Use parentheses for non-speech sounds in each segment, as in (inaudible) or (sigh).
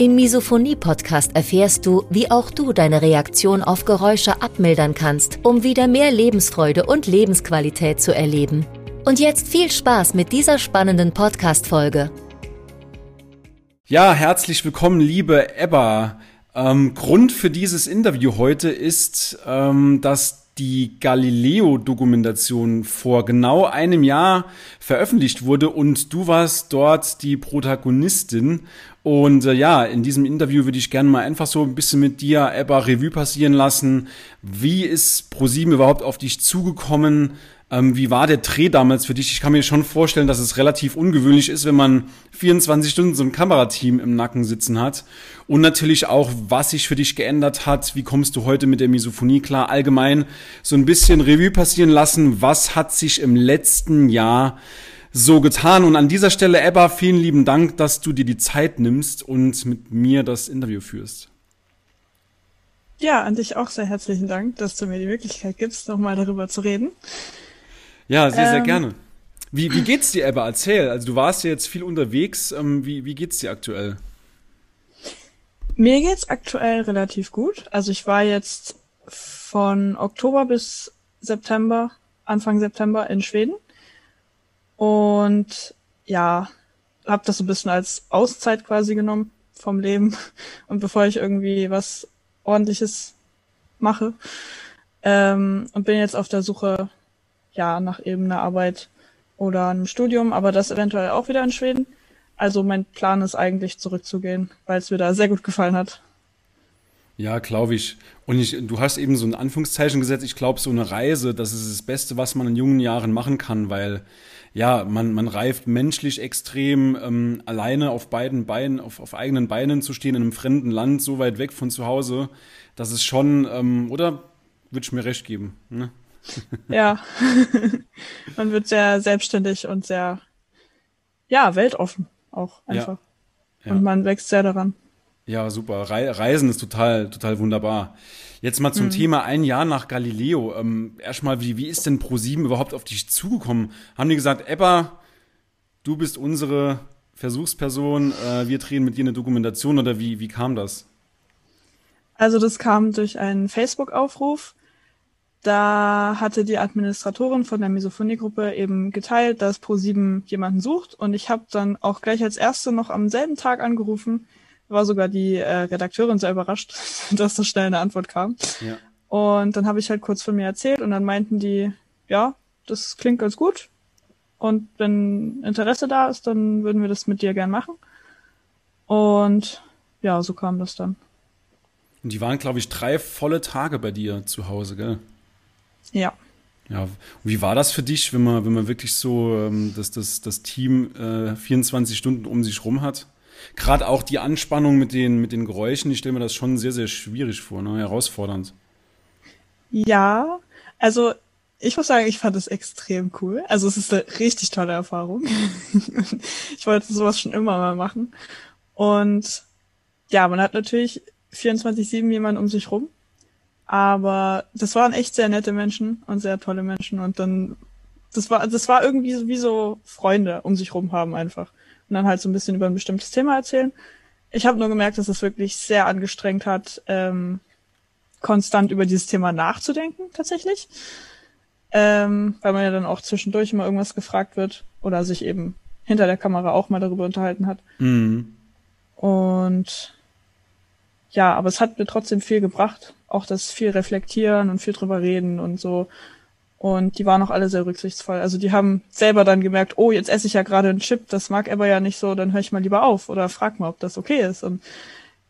Im Misophonie-Podcast erfährst du, wie auch du deine Reaktion auf Geräusche abmildern kannst, um wieder mehr Lebensfreude und Lebensqualität zu erleben. Und jetzt viel Spaß mit dieser spannenden Podcast-Folge. Ja, herzlich willkommen, liebe Ebba. Ähm, Grund für dieses Interview heute ist, ähm, dass die Galileo-Dokumentation vor genau einem Jahr veröffentlicht wurde und du warst dort die Protagonistin. Und äh, ja, in diesem Interview würde ich gerne mal einfach so ein bisschen mit dir, Ebba, Revue passieren lassen. Wie ist ProSieben überhaupt auf dich zugekommen? Ähm, wie war der Dreh damals für dich? Ich kann mir schon vorstellen, dass es relativ ungewöhnlich ist, wenn man 24 Stunden so ein Kamerateam im Nacken sitzen hat. Und natürlich auch, was sich für dich geändert hat. Wie kommst du heute mit der Misophonie klar? Allgemein so ein bisschen Revue passieren lassen. Was hat sich im letzten Jahr so getan? Und an dieser Stelle, Ebba, vielen lieben Dank, dass du dir die Zeit nimmst und mit mir das Interview führst. Ja, an dich auch sehr herzlichen Dank, dass du mir die Möglichkeit gibst, nochmal darüber zu reden. Ja, sehr, sehr ähm, gerne. Wie, wie geht's dir, Ebba? Erzähl. Also du warst ja jetzt viel unterwegs. Ähm, wie, wie geht's dir aktuell? Mir geht's aktuell relativ gut. Also ich war jetzt von Oktober bis September, Anfang September in Schweden. Und ja, habe das so ein bisschen als Auszeit quasi genommen vom Leben. (laughs) Und bevor ich irgendwie was ordentliches mache. Ähm, und bin jetzt auf der Suche ja, nach eben einer Arbeit oder einem Studium, aber das eventuell auch wieder in Schweden. Also mein Plan ist eigentlich zurückzugehen, weil es mir da sehr gut gefallen hat. Ja, glaube ich. Und ich, du hast eben so ein Anführungszeichen gesetzt. Ich glaube, so eine Reise, das ist das Beste, was man in jungen Jahren machen kann, weil ja, man, man reift menschlich extrem, ähm, alleine auf beiden Beinen, auf, auf eigenen Beinen zu stehen in einem fremden Land, so weit weg von zu Hause. Das ist schon, ähm, oder würde ich mir recht geben. Ne? (laughs) ja. (laughs) Man wird sehr selbstständig und sehr, ja, weltoffen auch einfach. Ja. Ja. Und man wächst sehr daran. Ja, super. Reisen ist total, total wunderbar. Jetzt mal zum mhm. Thema ein Jahr nach Galileo. Ähm, erstmal, wie, wie ist denn Pro7 überhaupt auf dich zugekommen? Haben die gesagt, Ebba, du bist unsere Versuchsperson, äh, wir drehen mit dir eine Dokumentation oder wie, wie kam das? Also das kam durch einen Facebook-Aufruf da hatte die Administratorin von der Misophonie-Gruppe eben geteilt, dass Pro7 jemanden sucht und ich habe dann auch gleich als erste noch am selben Tag angerufen, war sogar die äh, Redakteurin sehr überrascht, (laughs) dass so schnell eine Antwort kam. Ja. Und dann habe ich halt kurz von mir erzählt und dann meinten die, ja, das klingt ganz gut und wenn Interesse da ist, dann würden wir das mit dir gern machen. Und ja, so kam das dann. Und die waren, glaube ich, drei volle Tage bei dir zu Hause, gell? Ja. Ja, wie war das für dich, wenn man, wenn man wirklich so ähm, das, das, das Team äh, 24 Stunden um sich rum hat? Gerade auch die Anspannung mit den, mit den Geräuschen, ich stelle mir das schon sehr, sehr schwierig vor, ne? herausfordernd. Ja, also ich muss sagen, ich fand es extrem cool. Also es ist eine richtig tolle Erfahrung. (laughs) ich wollte sowas schon immer mal machen. Und ja, man hat natürlich 24-7 jemanden um sich rum. Aber das waren echt sehr nette Menschen und sehr tolle Menschen und dann, das war, das war irgendwie wie so Freunde um sich rum haben einfach. Und dann halt so ein bisschen über ein bestimmtes Thema erzählen. Ich habe nur gemerkt, dass es wirklich sehr angestrengt hat, ähm, konstant über dieses Thema nachzudenken, tatsächlich. Ähm, weil man ja dann auch zwischendurch immer irgendwas gefragt wird oder sich eben hinter der Kamera auch mal darüber unterhalten hat. Mhm. Und ja, aber es hat mir trotzdem viel gebracht. Auch das viel reflektieren und viel drüber reden und so. Und die waren auch alle sehr rücksichtsvoll. Also die haben selber dann gemerkt, oh, jetzt esse ich ja gerade einen Chip, das mag Ebba ja nicht so, dann höre ich mal lieber auf oder frag mal, ob das okay ist. Und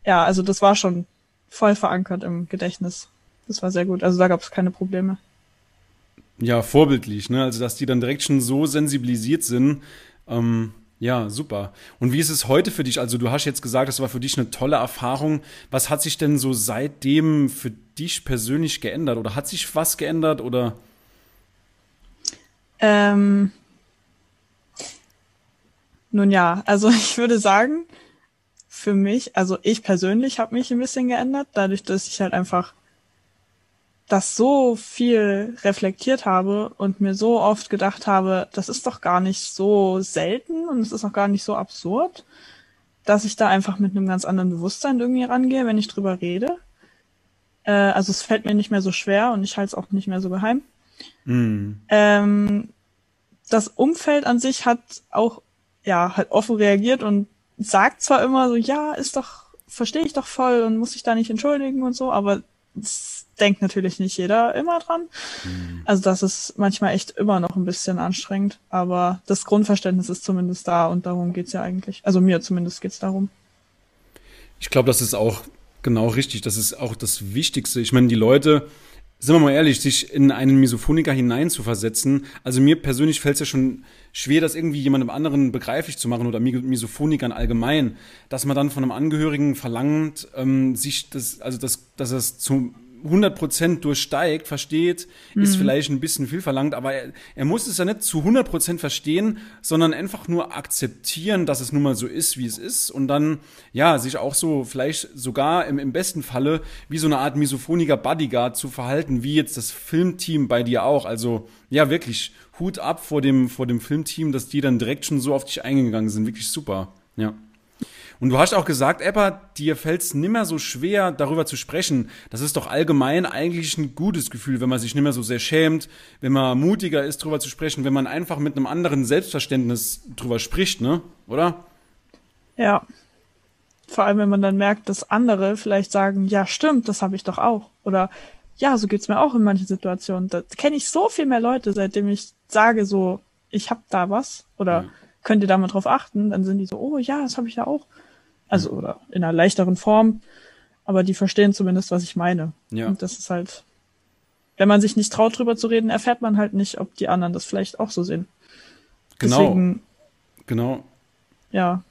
ja, also das war schon voll verankert im Gedächtnis. Das war sehr gut. Also da gab es keine Probleme. Ja, vorbildlich, ne? Also dass die dann direkt schon so sensibilisiert sind, ähm, Ja, super. Und wie ist es heute für dich? Also du hast jetzt gesagt, das war für dich eine tolle Erfahrung. Was hat sich denn so seitdem für dich persönlich geändert? Oder hat sich was geändert? Oder? Ähm, nun ja, also (laughs) ich würde sagen, für mich, also ich persönlich habe mich ein bisschen geändert, dadurch, dass ich halt einfach das so viel reflektiert habe und mir so oft gedacht habe, das ist doch gar nicht so selten und es ist auch gar nicht so absurd, dass ich da einfach mit einem ganz anderen Bewusstsein irgendwie rangehe, wenn ich drüber rede. Äh, also es fällt mir nicht mehr so schwer und ich halte es auch nicht mehr so geheim. Mm. Ähm, das Umfeld an sich hat auch ja halt offen reagiert und sagt zwar immer so, ja, ist doch, verstehe ich doch voll und muss sich da nicht entschuldigen und so, aber es denkt natürlich nicht jeder immer dran. Mhm. Also das ist manchmal echt immer noch ein bisschen anstrengend, aber das Grundverständnis ist zumindest da und darum geht's ja eigentlich. Also mir zumindest geht's darum. Ich glaube, das ist auch genau richtig. Das ist auch das Wichtigste. Ich meine, die Leute, sind wir mal ehrlich, sich in einen Misophoniker hineinzuversetzen. Also mir persönlich fällt es ja schon schwer, das irgendwie jemandem anderen begreiflich zu machen oder Misophonikern allgemein, dass man dann von einem Angehörigen verlangt, ähm, sich das, also das, dass es zu 100% durchsteigt, versteht, mhm. ist vielleicht ein bisschen viel verlangt, aber er, er muss es ja nicht zu 100% verstehen, sondern einfach nur akzeptieren, dass es nun mal so ist, wie es ist und dann, ja, sich auch so vielleicht sogar im, im besten Falle wie so eine Art misophoniger Bodyguard zu verhalten, wie jetzt das Filmteam bei dir auch. Also, ja, wirklich Hut ab vor dem, vor dem Filmteam, dass die dann direkt schon so auf dich eingegangen sind. Wirklich super. Ja. Und du hast auch gesagt, Eppa, dir fällt es nimmer so schwer, darüber zu sprechen. Das ist doch allgemein eigentlich ein gutes Gefühl, wenn man sich nimmer so sehr schämt, wenn man mutiger ist, darüber zu sprechen, wenn man einfach mit einem anderen Selbstverständnis drüber spricht, ne? Oder? Ja. Vor allem, wenn man dann merkt, dass andere vielleicht sagen, ja, stimmt, das habe ich doch auch. Oder ja, so geht's mir auch in manchen Situationen. Da kenne ich so viel mehr Leute, seitdem ich sage so, ich hab da was oder ja. könnt ihr da mal drauf achten, dann sind die so, oh ja, das habe ich ja auch. Also, oder in einer leichteren Form. Aber die verstehen zumindest, was ich meine. Ja. Und das ist halt, wenn man sich nicht traut, drüber zu reden, erfährt man halt nicht, ob die anderen das vielleicht auch so sehen. Genau. Deswegen, genau. Ja.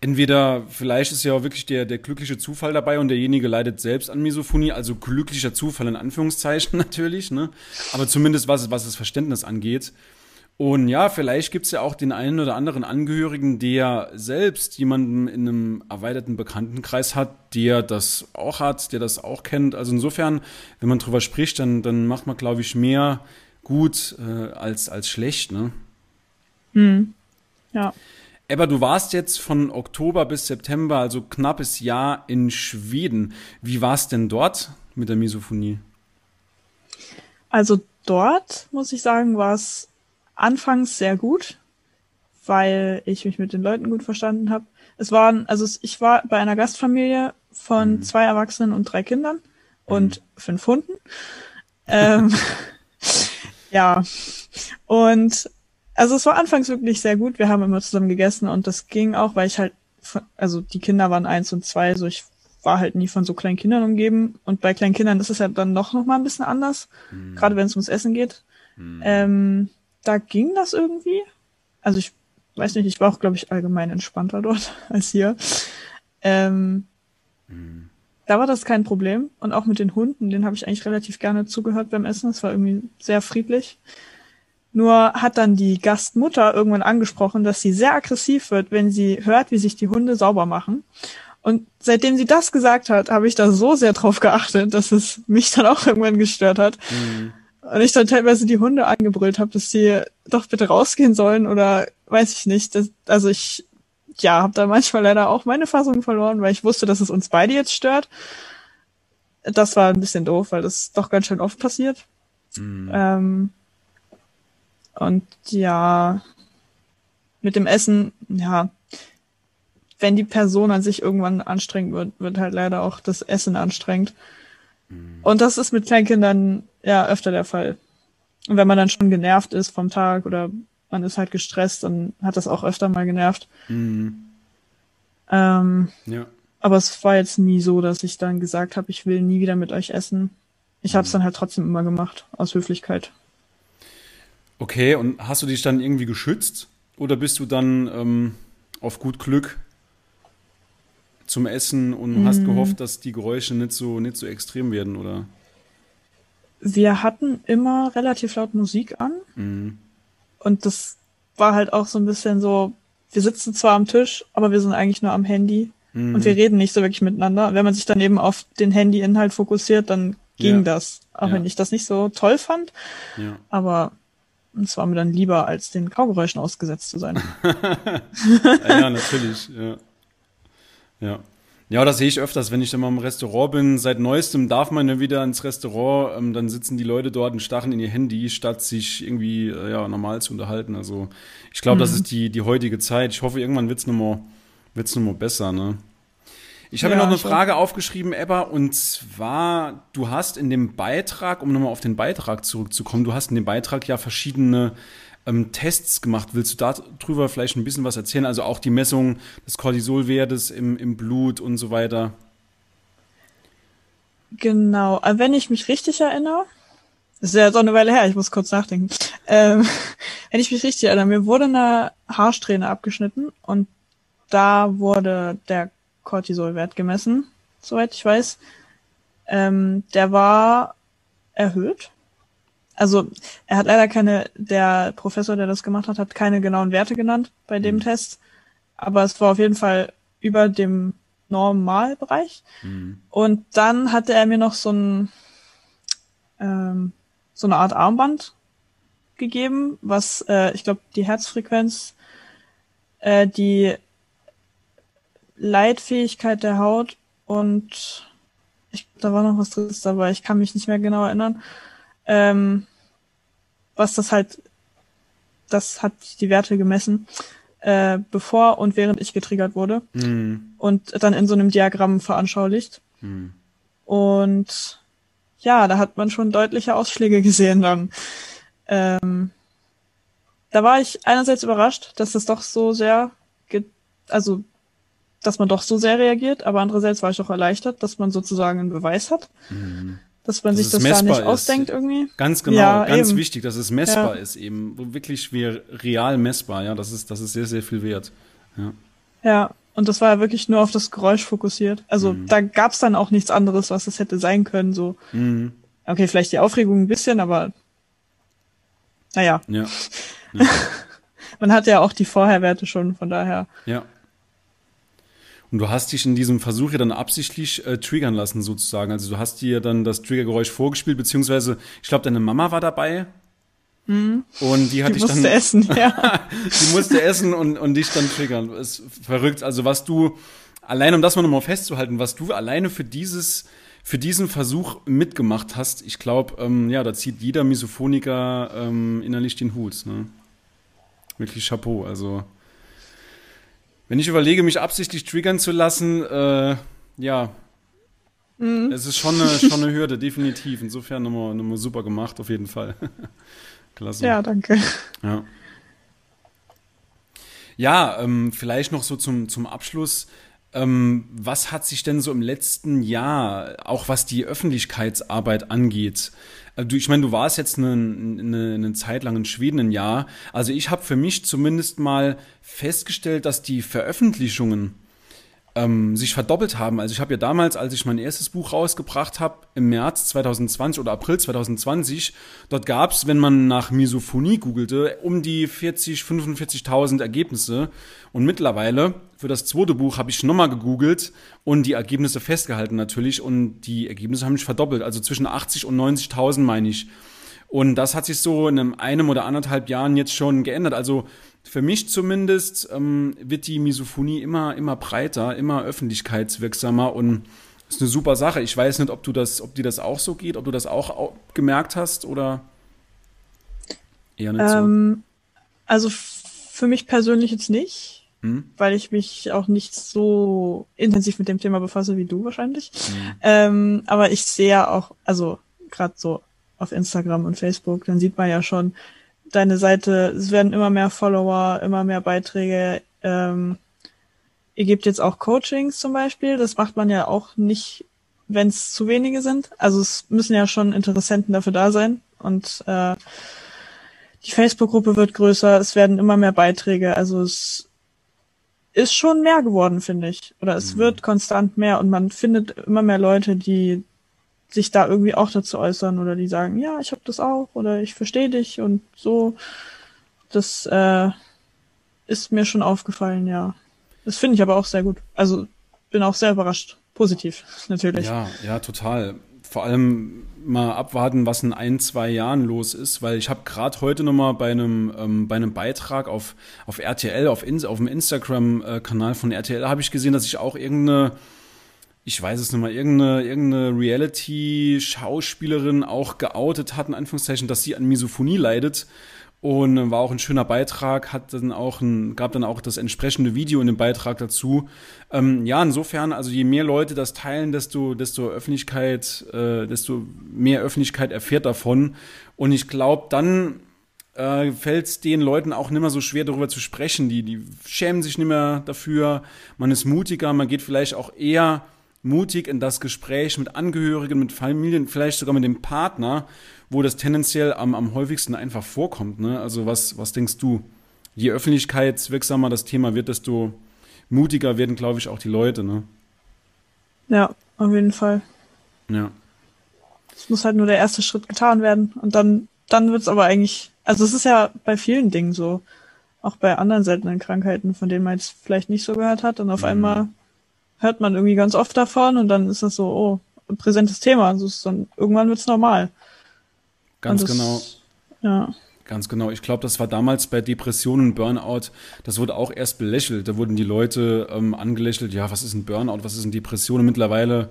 Entweder, vielleicht ist ja auch wirklich der, der glückliche Zufall dabei und derjenige leidet selbst an Misophonie, also glücklicher Zufall in Anführungszeichen (laughs) natürlich, ne? Aber zumindest was, was das Verständnis angeht. Und ja, vielleicht gibt's ja auch den einen oder anderen Angehörigen, der selbst jemanden in einem erweiterten Bekanntenkreis hat, der das auch hat, der das auch kennt. Also insofern, wenn man drüber spricht, dann, dann macht man, glaube ich, mehr gut äh, als, als schlecht, ne? Hm. Ja. Aber du warst jetzt von Oktober bis September, also knappes Jahr in Schweden. Wie war's denn dort mit der Misophonie? Also dort, muss ich sagen, war es anfangs sehr gut, weil ich mich mit den Leuten gut verstanden habe. Es waren, also ich war bei einer Gastfamilie von mhm. zwei Erwachsenen und drei Kindern und mhm. fünf Hunden. Ähm, (laughs) ja. Und also es war anfangs wirklich sehr gut. Wir haben immer zusammen gegessen und das ging auch, weil ich halt, von, also die Kinder waren eins und zwei, so ich war halt nie von so kleinen Kindern umgeben. Und bei kleinen Kindern ist es ja dann noch, noch mal ein bisschen anders, mhm. gerade wenn es ums Essen geht. Mhm. Ähm, da ging das irgendwie. Also ich weiß nicht, ich war auch, glaube ich, allgemein entspannter dort (laughs) als hier. Ähm, mhm. Da war das kein Problem. Und auch mit den Hunden, denen habe ich eigentlich relativ gerne zugehört beim Essen. Es war irgendwie sehr friedlich. Nur hat dann die Gastmutter irgendwann angesprochen, dass sie sehr aggressiv wird, wenn sie hört, wie sich die Hunde sauber machen. Und seitdem sie das gesagt hat, habe ich da so sehr drauf geachtet, dass es mich dann auch (laughs) irgendwann gestört hat. Mhm. Und ich dann teilweise die Hunde angebrüllt habe, dass sie doch bitte rausgehen sollen oder weiß ich nicht. Das, also ich, ja, habe da manchmal leider auch meine Fassung verloren, weil ich wusste, dass es uns beide jetzt stört. Das war ein bisschen doof, weil das doch ganz schön oft passiert. Mhm. Ähm, und ja, mit dem Essen, ja, wenn die Person an sich irgendwann anstrengend wird, wird halt leider auch das Essen anstrengend. Mhm. Und das ist mit Kleinkindern ja öfter der Fall. Und wenn man dann schon genervt ist vom Tag oder man ist halt gestresst, dann hat das auch öfter mal genervt. Mhm. Ähm, ja. Aber es war jetzt nie so, dass ich dann gesagt habe, ich will nie wieder mit euch essen. Ich habe es mhm. dann halt trotzdem immer gemacht, aus Höflichkeit. Okay, und hast du dich dann irgendwie geschützt? Oder bist du dann ähm, auf gut Glück zum Essen und hast gehofft, dass die Geräusche nicht so, nicht so extrem werden, oder? Wir hatten immer relativ laut Musik an. Mhm. Und das war halt auch so ein bisschen so, wir sitzen zwar am Tisch, aber wir sind eigentlich nur am Handy. Mhm. Und wir reden nicht so wirklich miteinander. Und wenn man sich dann eben auf den Handy-Inhalt fokussiert, dann ging Ja. das. Auch Ja. wenn ich das nicht so toll fand. Ja. Aber es war mir dann lieber, als den Kaugeräuschen ausgesetzt zu sein. Ja, (laughs) ja, natürlich, ja. Ja. Ja, das sehe ich öfters, wenn ich dann mal im Restaurant bin. Seit neuestem darf man ja wieder ins Restaurant, ähm, dann sitzen die Leute dort und starren in ihr Handy, statt sich irgendwie äh, ja, normal zu unterhalten. Also ich glaube, das ist die, die heutige Zeit. Ich hoffe, irgendwann wird's noch mal, wird's noch mal besser, ne? Ich habe Ja, mir noch eine Frage aufgeschrieben, Ebba, und zwar, du hast in dem Beitrag, um nochmal auf den Beitrag zurückzukommen, du hast in dem Beitrag ja verschiedene ähm, Tests gemacht. Willst du darüber vielleicht ein bisschen was erzählen? Also auch die Messung des Cortisolwertes im, im Blut und so weiter. Genau, äh, wenn ich mich richtig erinnere, das ist ja auch eine Weile her, ich muss kurz nachdenken. Ähm, (laughs) wenn ich mich richtig erinnere, mir wurde eine Haarsträhne abgeschnitten und da wurde der Cortisolwert gemessen, soweit ich weiß. Ähm, der war erhöht. Also er hat leider keine, der Professor, der das gemacht hat, hat keine genauen Werte genannt bei dem Test. Aber es war auf jeden Fall über dem Normalbereich. Und dann hatte er mir noch so ein ähm, so eine Art Armband gegeben, was äh, ich glaube die Herzfrequenz, äh, die Leitfähigkeit der Haut und ich, da war noch was Drittes dabei, ich kann mich nicht mehr genau erinnern. Ähm, was das halt, das hat die Werte gemessen, äh, bevor und während ich getriggert wurde Mhm. und dann in so einem Diagramm veranschaulicht. Mhm. Und ja, da hat man schon deutliche Ausschläge (laughs) gesehen dann. Ähm, da war ich einerseits überrascht, dass das doch so sehr, also dass man doch so sehr reagiert, aber andererseits war ich auch erleichtert, dass man sozusagen einen Beweis hat, dass man Dass sich das gar nicht ist. ausdenkt irgendwie. Ganz genau, Ja, ganz eben. wichtig, dass es messbar Ja. ist eben. Wirklich wie real messbar, ja. Das ist, das ist sehr, sehr viel wert. Ja. Ja, und das war ja wirklich nur auf das Geräusch fokussiert. Also da gab's dann auch nichts anderes, was es hätte sein können. So, Mhm. okay, vielleicht die Aufregung ein bisschen, aber naja, Ja. (laughs) man hatte ja auch die Vorherwerte schon, von daher. Ja. Und du hast dich in diesem Versuch ja dann absichtlich äh, triggern lassen, sozusagen. Also du hast dir dann das Triggergeräusch vorgespielt, beziehungsweise ich glaube, deine Mama war dabei. Und die hat Die dich musste dann. essen, ja. (laughs) Die musste essen und, und dich dann triggern. Ist verrückt. Also was du, allein um das mal nochmal festzuhalten, was du alleine für dieses, für diesen Versuch mitgemacht hast, ich glaube, ähm, ja, da zieht jeder Misophoniker ähm, innerlich den Hut. Ne? Wirklich Chapeau. Also wenn ich überlege, mich absichtlich triggern zu lassen, äh, ja, es ist schon eine, schon eine Hürde, definitiv. Insofern nochmal, nochmal super gemacht, auf jeden Fall. (laughs) Klasse. Ja, danke. Ja. Ja, ähm, vielleicht noch so zum, zum Abschluss. Ähm, was hat sich denn so im letzten Jahr, auch was die Öffentlichkeitsarbeit angeht, du, ich meine, du warst jetzt eine, eine, eine Zeit lang in Schweden ein Jahr. Also ich habe für mich zumindest mal festgestellt, dass die Veröffentlichungen ähm, sich verdoppelt haben. Also ich habe ja damals, als ich mein erstes Buch rausgebracht habe, im März 2020 oder April 2020, dort gab es, wenn man nach Misophonie googelte, um die 40, 45.000 Ergebnisse. Und mittlerweile, für das zweite Buch, habe ich nochmal gegoogelt und die Ergebnisse festgehalten natürlich. Und die Ergebnisse haben sich verdoppelt. Also zwischen 80 und 90.000 meine ich. Und das hat sich so in einem, einem oder anderthalb Jahren jetzt schon geändert. Also für mich zumindest ähm, wird die Misophonie immer, immer breiter, immer öffentlichkeitswirksamer und ist eine super Sache. Ich weiß nicht, ob du das, ob dir das auch so geht, ob du das auch au- gemerkt hast oder eher nicht Ähm, also f- für mich persönlich jetzt nicht, Hm? weil ich mich auch nicht so intensiv mit dem Thema befasse wie du wahrscheinlich. Hm. Ähm, aber ich sehe ja auch, also gerade so auf Instagram und Facebook, dann sieht man ja schon deine Seite, es werden immer mehr Follower, immer mehr Beiträge. Ähm, ihr gebt jetzt auch Coachings zum Beispiel, das macht man ja auch nicht, wenn es zu wenige sind. Also es müssen ja schon Interessenten dafür da sein und äh, die Facebook-Gruppe wird größer, es werden immer mehr Beiträge, also es ist schon mehr geworden, finde ich. Oder es mhm. wird konstant mehr und man findet immer mehr Leute, die sich da irgendwie auch dazu äußern oder die sagen, ja, ich habe das auch oder ich verstehe dich und so. Das äh, ist mir schon aufgefallen, ja. Das finde ich aber auch sehr gut. Also bin auch sehr überrascht. Positiv, (laughs) natürlich. Ja, ja, total. Vor allem mal abwarten, was in ein, zwei Jahren los ist, weil ich habe gerade heute nochmal bei einem, ähm, bei einem Beitrag auf, auf RTL, auf, in, auf dem Instagram-Kanal von RTL, habe ich gesehen, dass ich auch irgendeine, ich weiß es nicht mal, irgendeine, irgendeine Reality-Schauspielerin auch geoutet hat, in Anführungszeichen, dass sie an Misophonie leidet und war auch ein schöner Beitrag, hat dann auch ein, gab dann auch das entsprechende Video in dem Beitrag dazu. Ähm, ja, insofern, also je mehr Leute das teilen, desto, desto Öffentlichkeit, äh, desto mehr Öffentlichkeit erfährt davon. Und ich glaube, dann äh, fällt es den Leuten auch nicht mehr so schwer, darüber zu sprechen. Die, die schämen sich nicht mehr dafür. Man ist mutiger, man geht vielleicht auch eher mutig in das Gespräch mit Angehörigen, mit Familien, vielleicht sogar mit dem Partner wo das tendenziell am, am häufigsten einfach vorkommt. Ne? Also was, was denkst du? Je öffentlichkeitswirksamer das Thema wird, desto mutiger werden, glaube ich, auch die Leute. Ne? Ja, auf jeden Fall. Ja. Es muss halt nur der erste Schritt getan werden und dann, dann wird es aber eigentlich, also es ist ja bei vielen Dingen so, auch bei anderen seltenen Krankheiten, von denen man jetzt vielleicht nicht so gehört hat und auf mhm. einmal hört man irgendwie ganz oft davon und dann ist das so, oh, ein präsentes Thema. Also dann, irgendwann wird es normal. Ganz das, genau. Ja. Ganz genau. Ich glaube, das war damals bei Depressionen, Burnout, das wurde auch erst belächelt. Da wurden die Leute ähm, angelächelt, ja, was ist ein Burnout, was ist eine Depression? Und mittlerweile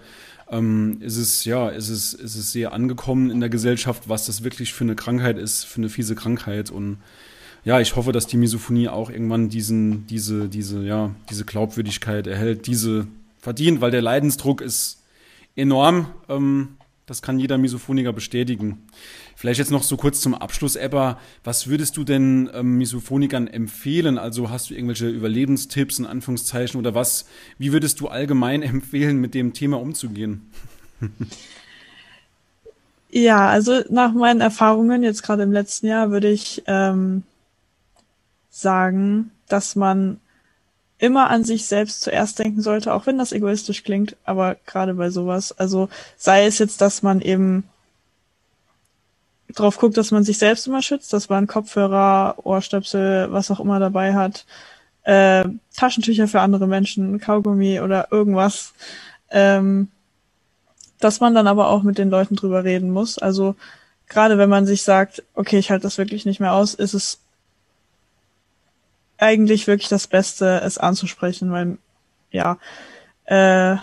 ähm, ist es, ja, ist es, ist es sehr angekommen in der Gesellschaft, was das wirklich für eine Krankheit ist, für eine fiese Krankheit. Und ja, ich hoffe, dass die Misophonie auch irgendwann diesen, diese, diese, ja, diese Glaubwürdigkeit erhält, diese verdient, weil der Leidensdruck ist enorm. Ähm, das kann jeder Misophoniker bestätigen. Vielleicht jetzt noch so kurz zum Abschluss, Ebba. Was würdest du denn ähm, Misophonikern empfehlen? Also hast du irgendwelche Überlebenstipps in Anführungszeichen oder was? Wie würdest du allgemein (laughs) empfehlen, mit dem Thema umzugehen? ja, also nach meinen Erfahrungen jetzt gerade im letzten Jahr würde ich ähm, sagen, dass man immer an sich selbst zuerst denken sollte, auch wenn das egoistisch klingt, aber gerade bei sowas. Also sei es jetzt, dass man eben drauf guckt, dass man sich selbst immer schützt, dass man Kopfhörer, Ohrstöpsel, was auch immer dabei hat, äh, Taschentücher für andere Menschen, Kaugummi oder irgendwas, ähm, dass man dann aber auch mit den Leuten drüber reden muss. Also gerade wenn man sich sagt, okay, ich halte das wirklich nicht mehr aus, ist es eigentlich wirklich das Beste, es anzusprechen, weil ja, äh, ja,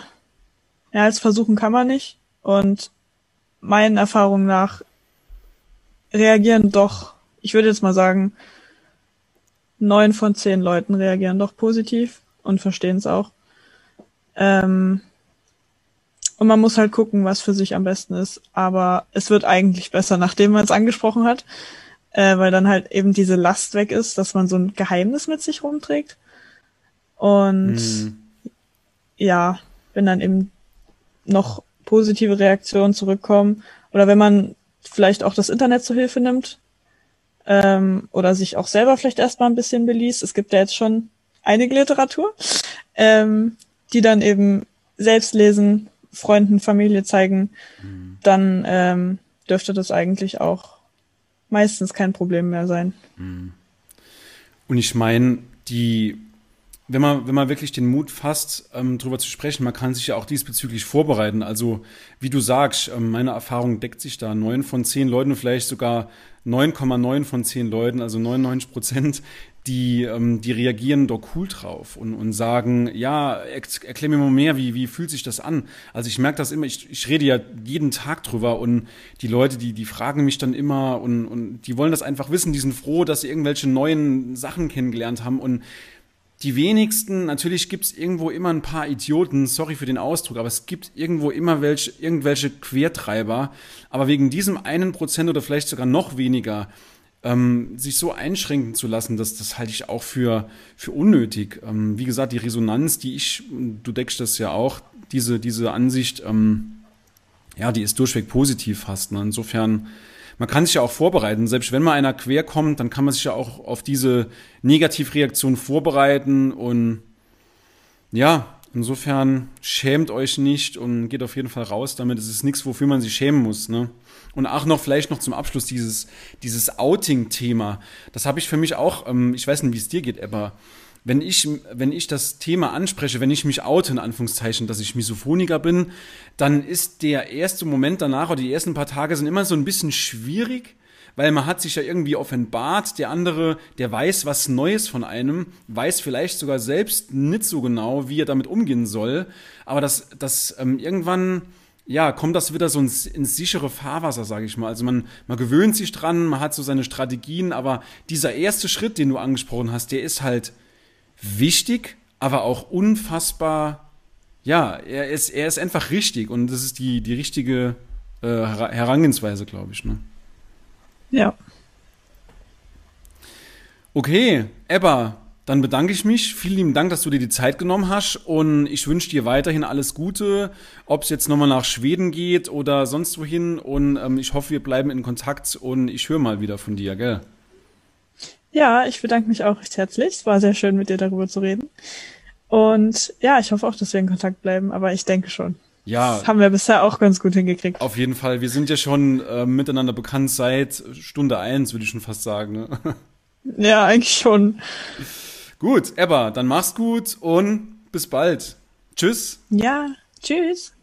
als versuchen kann man nicht. Und meinen Erfahrungen nach reagieren doch, ich würde jetzt mal sagen, neun von zehn Leuten reagieren doch positiv und verstehen es auch. Ähm, und man muss halt gucken, was für sich am besten ist. Aber es wird eigentlich besser, nachdem man es angesprochen hat äh, weil dann halt eben diese Last weg ist, dass man so ein Geheimnis mit sich rumträgt. Und mhm. ja, wenn dann eben noch positive Reaktionen zurückkommen oder wenn man vielleicht auch das Internet zur Hilfe nimmt ähm, oder sich auch selber vielleicht erstmal ein bisschen beliest. Es gibt ja jetzt schon einige Literatur, ähm, die dann eben selbst lesen, Freunden, Familie zeigen, mhm. dann ähm, dürfte das eigentlich auch meistens kein Problem mehr sein. Mhm. Und ich meine, die, wenn man, wenn man wirklich den Mut fasst, ähm, darüber zu sprechen, man kann sich ja auch diesbezüglich vorbereiten. Also, wie du sagst, ähm, meine Erfahrung deckt sich da. Neun von zehn Leuten, vielleicht sogar 9,9 von zehn Leuten, also 99 Prozent, die, ähm, die reagieren doch cool drauf und, und sagen, ja, erklär mir mal mehr, wie, wie fühlt sich das an? Also ich merke das immer, ich, ich rede ja jeden Tag drüber und die Leute, die, die fragen mich dann immer und, und die wollen das einfach wissen, die sind froh, dass sie irgendwelche neuen Sachen kennengelernt haben und die wenigsten, natürlich gibt es irgendwo immer ein paar Idioten, sorry für den Ausdruck, aber es gibt irgendwo immer welche, irgendwelche Quertreiber, aber wegen diesem einen Prozent oder vielleicht sogar noch weniger, ähm, sich so einschränken zu lassen, das, das halte ich auch für, für unnötig. Ähm, wie gesagt, die Resonanz, die ich, du deckst das ja auch, diese, diese Ansicht, ähm, ja, die ist durchweg positiv fast. Ne? Insofern, man kann sich ja auch vorbereiten. Selbst wenn mal einer quer kommt, dann kann man sich ja auch auf diese Negativreaktion vorbereiten und ja, insofern schämt euch nicht und geht auf jeden Fall raus damit. Es ist nichts, wofür man sich schämen muss, ne? Und auch noch vielleicht noch zum Abschluss dieses, dieses Outing-Thema. Das habe ich für mich auch, ähm, ich weiß nicht, wie es dir geht, aber wenn ich, wenn ich das Thema anspreche, wenn ich mich oute, in Anführungszeichen, dass ich Misophoniker bin, dann ist der erste Moment danach oder die ersten paar Tage sind immer so ein bisschen schwierig, weil man hat sich ja irgendwie offenbart, der andere, der weiß was Neues von einem, weiß vielleicht sogar selbst nicht so genau, wie er damit umgehen soll, aber das, das ähm, irgendwann, ja, kommt das wieder so ins, ins sichere Fahrwasser, sage ich mal. Also man, man gewöhnt sich dran, man hat so seine Strategien, aber dieser erste Schritt, den du angesprochen hast, der ist halt wichtig, aber auch unfassbar, ja, er ist, er ist einfach richtig und das ist die, die richtige äh, Herangehensweise, glaube ich. Ne? Ja. Okay, Ebba, dann bedanke ich mich. Vielen lieben Dank, dass du dir die Zeit genommen hast und ich wünsche dir weiterhin alles Gute, ob es jetzt nochmal nach Schweden geht oder sonst wohin und ähm, ich hoffe, wir bleiben in Kontakt und ich höre mal wieder von dir, gell? Ja, ich bedanke mich auch recht herzlich. Es war sehr schön, mit dir darüber zu reden. Und ja, ich hoffe auch, dass wir in Kontakt bleiben, aber ich denke schon. Ja. Das haben wir bisher auch ganz gut hingekriegt. Auf jeden Fall. Wir sind ja schon äh, miteinander bekannt seit Stunde eins, würde ich schon fast sagen. Ne? Ja, eigentlich schon. Gut, Ebba, dann mach's gut und bis bald. Tschüss. Ja, tschüss.